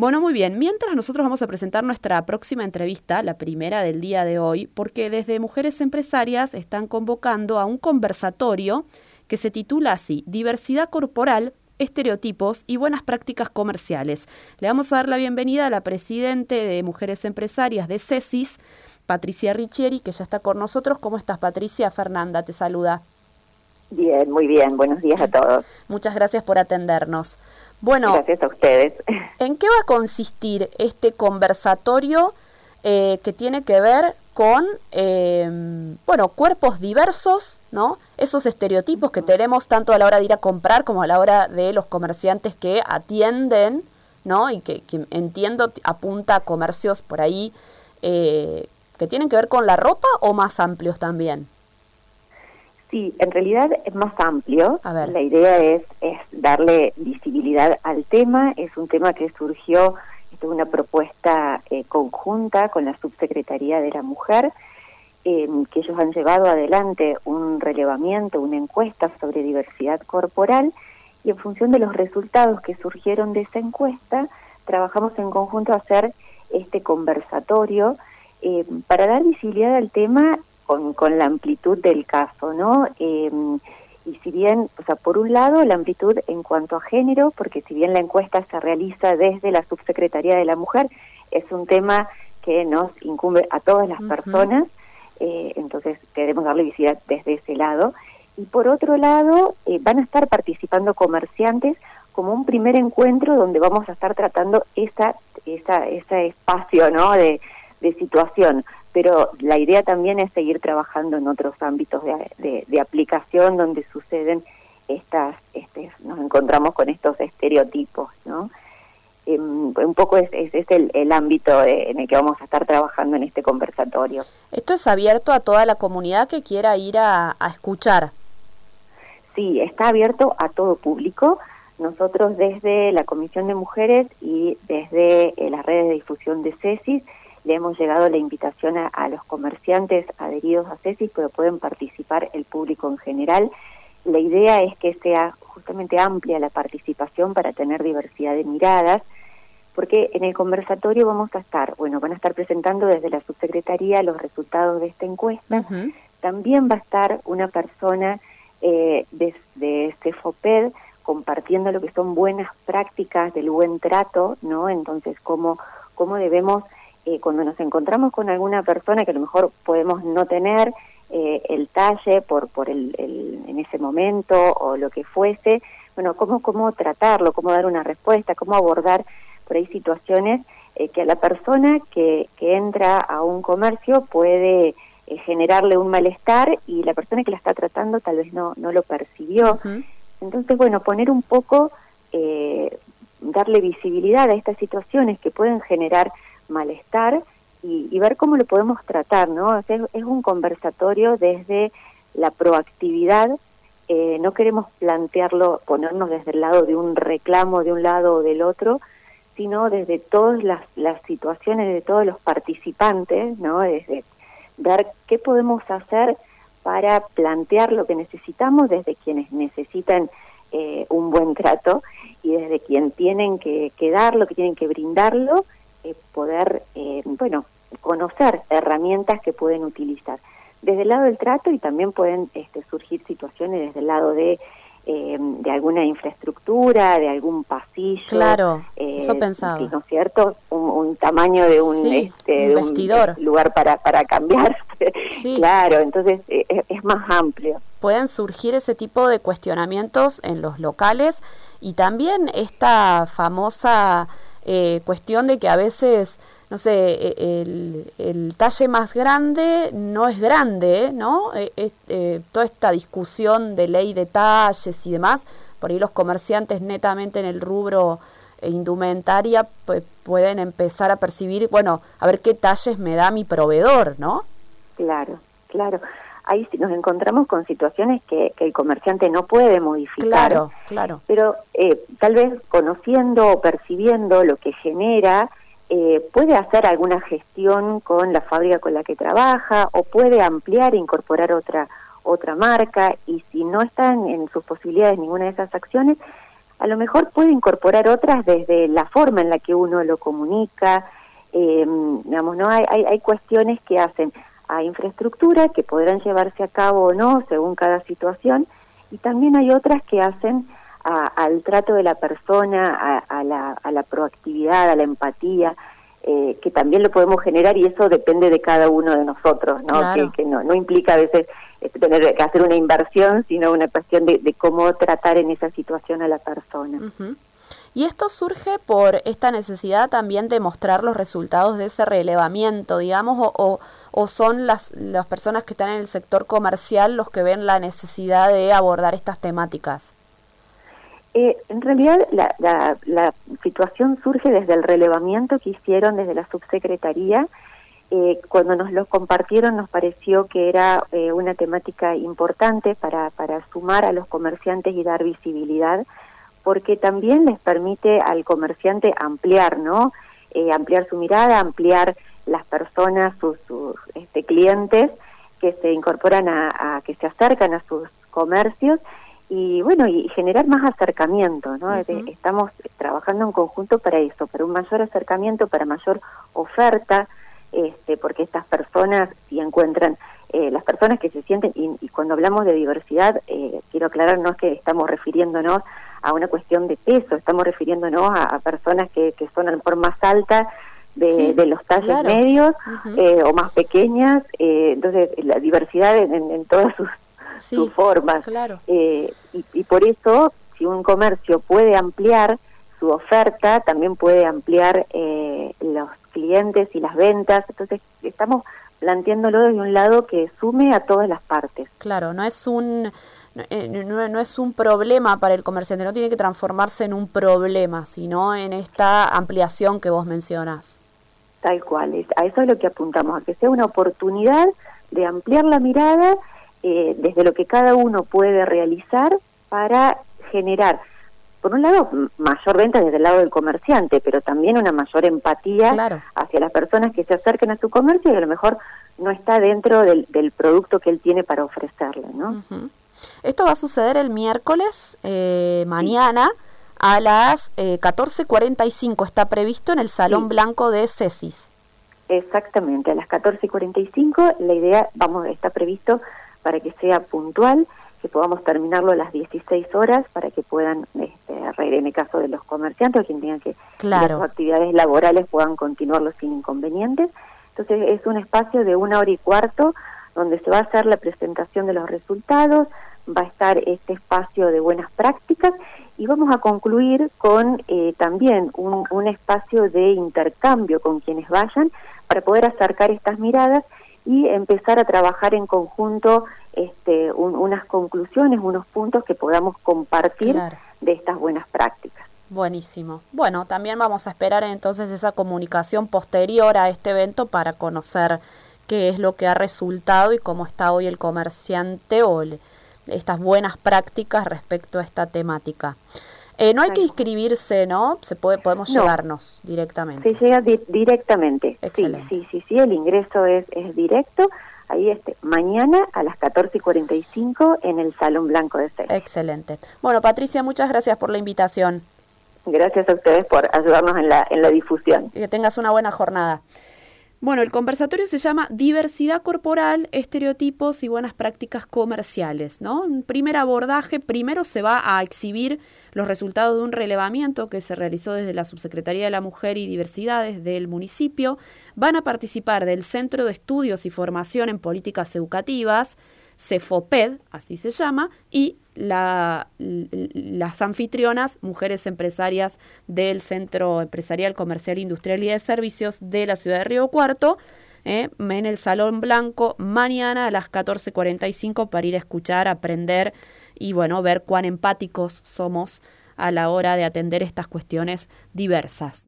Bueno, muy bien. Mientras nosotros vamos a presentar nuestra próxima entrevista, la primera del día de hoy, porque desde Mujeres Empresarias están convocando a un conversatorio que se titula así, Diversidad Corporal, estereotipos y buenas prácticas comerciales. Le vamos a dar la bienvenida a la presidente de Mujeres Empresarias de CESIS, Patricia Richieri, que ya está con nosotros. ¿Cómo estás, Patricia? Fernanda te saluda. Bien, muy bien. Buenos días a todos. Muchas gracias por atendernos. Bueno, gracias a ustedes. ¿En qué va a consistir este conversatorio eh, que tiene que ver con, eh, bueno, cuerpos diversos, ¿no? Esos estereotipos que tenemos tanto a la hora de ir a comprar como a la hora de los comerciantes que atienden, ¿no? Y que, entiendo apunta a comercios por ahí eh, que tienen que ver con la ropa o más amplios también. Sí, en realidad es más amplio. La idea es, es darle visibilidad al tema. Es un tema que surgió, esto es una propuesta eh, conjunta con la Subsecretaría de la Mujer, em, que ellos han llevado adelante un relevamiento, una encuesta sobre diversidad corporal y en función de los resultados que surgieron de esa encuesta, trabajamos en conjunto a hacer este conversatorio em, para dar visibilidad al tema con, la amplitud del caso, ¿no? Em, y si bien, o sea, por un lado, la amplitud en cuanto a género, porque si bien la encuesta se realiza desde la Subsecretaría de la Mujer, es un tema que nos incumbe a todas las personas, eh, entonces queremos darle visibilidad desde ese lado. Y por otro lado, eh, van a estar participando comerciantes como un primer encuentro donde vamos a estar tratando esa, esa, ese espacio ¿no? de, de situación pero la idea también es seguir trabajando en otros ámbitos de, aplicación donde suceden estas, este, nos encontramos con estos estereotipos, ¿no? Em, un poco es, es, el, ámbito en el que vamos a estar trabajando en este conversatorio. ¿Esto es abierto a toda la comunidad que quiera ir a, a escuchar? Sí, está abierto a todo público. Nosotros desde la Comisión de Mujeres y desde eh, las redes de difusión de CESIS le hemos llegado la invitación a, los comerciantes adheridos a CESIS, pero pueden participar el público en general. La idea es que sea justamente amplia la participación para tener diversidad de miradas, porque en el conversatorio vamos a estar, bueno, van a estar presentando desde la subsecretaría los resultados de esta encuesta. También va a estar una persona eh, de, de CEFOPED compartiendo lo que son buenas prácticas del buen trato, ¿no? Entonces, cómo, cómo debemos eh, cuando nos encontramos con alguna persona que a lo mejor podemos no tener eh, el talle por, por el, en ese momento o lo que fuese, bueno, cómo, cómo tratarlo, cómo dar una respuesta, cómo abordar por ahí situaciones eh, que a la persona que, que entra a un comercio puede generarle un malestar y la persona que la está tratando tal vez no, no lo percibió. Entonces, bueno, poner un poco, darle visibilidad a estas situaciones que pueden generar malestar y, ver cómo lo podemos tratar, ¿no? Es, un conversatorio desde la proactividad, eh, no queremos plantearlo, ponernos desde el lado de un reclamo de un lado o del otro, sino desde todas las, las situaciones de todos los participantes, ¿no? Desde ver qué podemos hacer para plantear lo que necesitamos desde quienes necesitan eh, un buen trato y desde quien tienen que, que darlo, que tienen que brindarlo eh, poder, eh, bueno, conocer herramientas que pueden utilizar desde el lado del trato y también pueden este, surgir situaciones desde el lado de eh, de alguna infraestructura, de algún pasillo. Claro, eso pensaba. ¿No es cierto? Un, tamaño de un, este, vestidor. lugar para, para cambiar. Sí. claro, entonces es, más amplio. Pueden surgir ese tipo de cuestionamientos en los locales y también esta famosa eh, cuestión de que a veces, no sé, e, el, el talle más grande no es grande, ¿no? Eh, eh, toda esta discusión de ley de talles y demás, por ahí los comerciantes netamente en el rubro indumentaria pues, pueden empezar a percibir, bueno, a ver qué talles me da mi proveedor, ¿no? Claro, claro ahí nos encontramos con situaciones que, el comerciante no puede modificar. Claro, claro. Pero eh, tal vez conociendo o percibiendo lo que genera, eh, puede hacer alguna gestión con la fábrica con la que trabaja o puede ampliar e incorporar otra otra marca y si no están en sus posibilidades ninguna de esas acciones, a lo mejor puede incorporar otras desde la forma en la que uno lo comunica, eh, digamos, ¿no? Hay, hay, hay cuestiones que hacen a infraestructura que podrán llevarse a cabo o no según cada situación, y también hay otras que hacen al trato de la persona, a, la, a la proactividad, a la empatía, eh, que también lo podemos generar y eso depende de cada uno de nosotros, ¿no? Que, no, no implica a veces este, tener que hacer una inversión, sino una cuestión de, cómo tratar en esa situación a la persona. Y esto surge por esta necesidad también de mostrar los resultados de ese relevamiento, digamos, o, son las, las personas que están en el sector comercial los que ven la necesidad de abordar estas temáticas. Eh, en realidad la, la, situación surge desde el relevamiento que hicieron desde la subsecretaría. Eh, cuando nos lo compartieron nos pareció que era eh, una temática importante para, para sumar a los comerciantes y dar visibilidad, porque también les permite al comerciante ampliar, ¿no? ampliar su mirada, ampliar las personas, sus, este, clientes que se incorporan a, a, que se acercan a sus comercios y bueno, y generar más acercamiento, ¿no? Estamos trabajando en conjunto para eso, para un mayor acercamiento, para mayor oferta, este, porque estas personas, si encuentran, eh, las personas que se sienten, y, cuando hablamos de diversidad, eh, quiero aclarar, no es que estamos refiriéndonos a una cuestión de peso, estamos refiriéndonos a, personas que, que son a lo mejor más altas, de, de, los talles medios eh, o más pequeñas, entonces la diversidad en, en todas sus su forma. Eh, y, por eso, si un comercio puede ampliar su oferta, también puede ampliar eh, los clientes y las ventas. Entonces, estamos planteándolo desde un lado que sume a todas las partes. Claro, no es un... No, eh, es un problema para el comerciante, no tiene que transformarse en un problema, sino en esta ampliación que vos mencionas. Tal cual, a eso es lo que apuntamos, a que sea una oportunidad de ampliar la mirada eh, desde lo que cada uno puede realizar para generar, por un lado, mayor venta desde el lado del comerciante, pero también una mayor empatía hacia las personas que se acerquen a su comercio y a lo mejor no está dentro del, producto que él tiene para ofrecerle, ¿no? Esto va a suceder el miércoles, eh, mañana, a las eh, 14.45. Está previsto en el Salón Blanco de CESIS. Exactamente, a las 14.45 la idea, vamos, está previsto para que sea puntual, que podamos terminarlo a las 16 horas para que puedan, este, en el caso de los comerciantes o quien tenga que claro. sus actividades laborales puedan continuarlo sin inconvenientes. Entonces es un espacio de una hora y cuarto donde se va a hacer la presentación de los resultados, va a estar este espacio de buenas prácticas y vamos a concluir con eh, también un, un espacio de intercambio con quienes vayan para poder acercar estas miradas y empezar a trabajar en conjunto este, unas conclusiones, unos puntos que podamos compartir de estas buenas prácticas. Buenísimo. Bueno, también vamos a esperar entonces esa comunicación posterior a este evento para conocer qué es lo que ha resultado y cómo está hoy el comerciante o estas buenas prácticas respecto a esta temática. Eh, no hay que inscribirse, ¿no? Se puede, podemos llegarnos directamente. Se llega directamente. Excelente. Sí, sí, sí, el ingreso es, es directo. Ahí este, mañana a las 14.45 en el Salón Blanco de Cel. Excelente. Bueno, Patricia, muchas gracias por la invitación. Gracias a ustedes por ayudarnos en la, en la difusión. Y que tengas una buena jornada. Bueno, el conversatorio se llama Diversidad corporal, estereotipos y buenas prácticas comerciales, ¿no? Un primer abordaje, primero se va a exhibir los resultados de un relevamiento que se realizó desde la Subsecretaría de la Mujer y Diversidades del municipio. Van a participar del Centro de Estudios y Formación en Políticas Educativas, CEFOPED, así se llama, y la, las anfitrionas, mujeres empresarias del Centro Empresarial, Comercial, Industrial y de Servicios de la ciudad de Río Cuarto, eh, en el Salón Blanco mañana a las 14.45 para ir a escuchar, aprender y bueno, ver cuán empáticos somos a la hora de atender estas cuestiones diversas.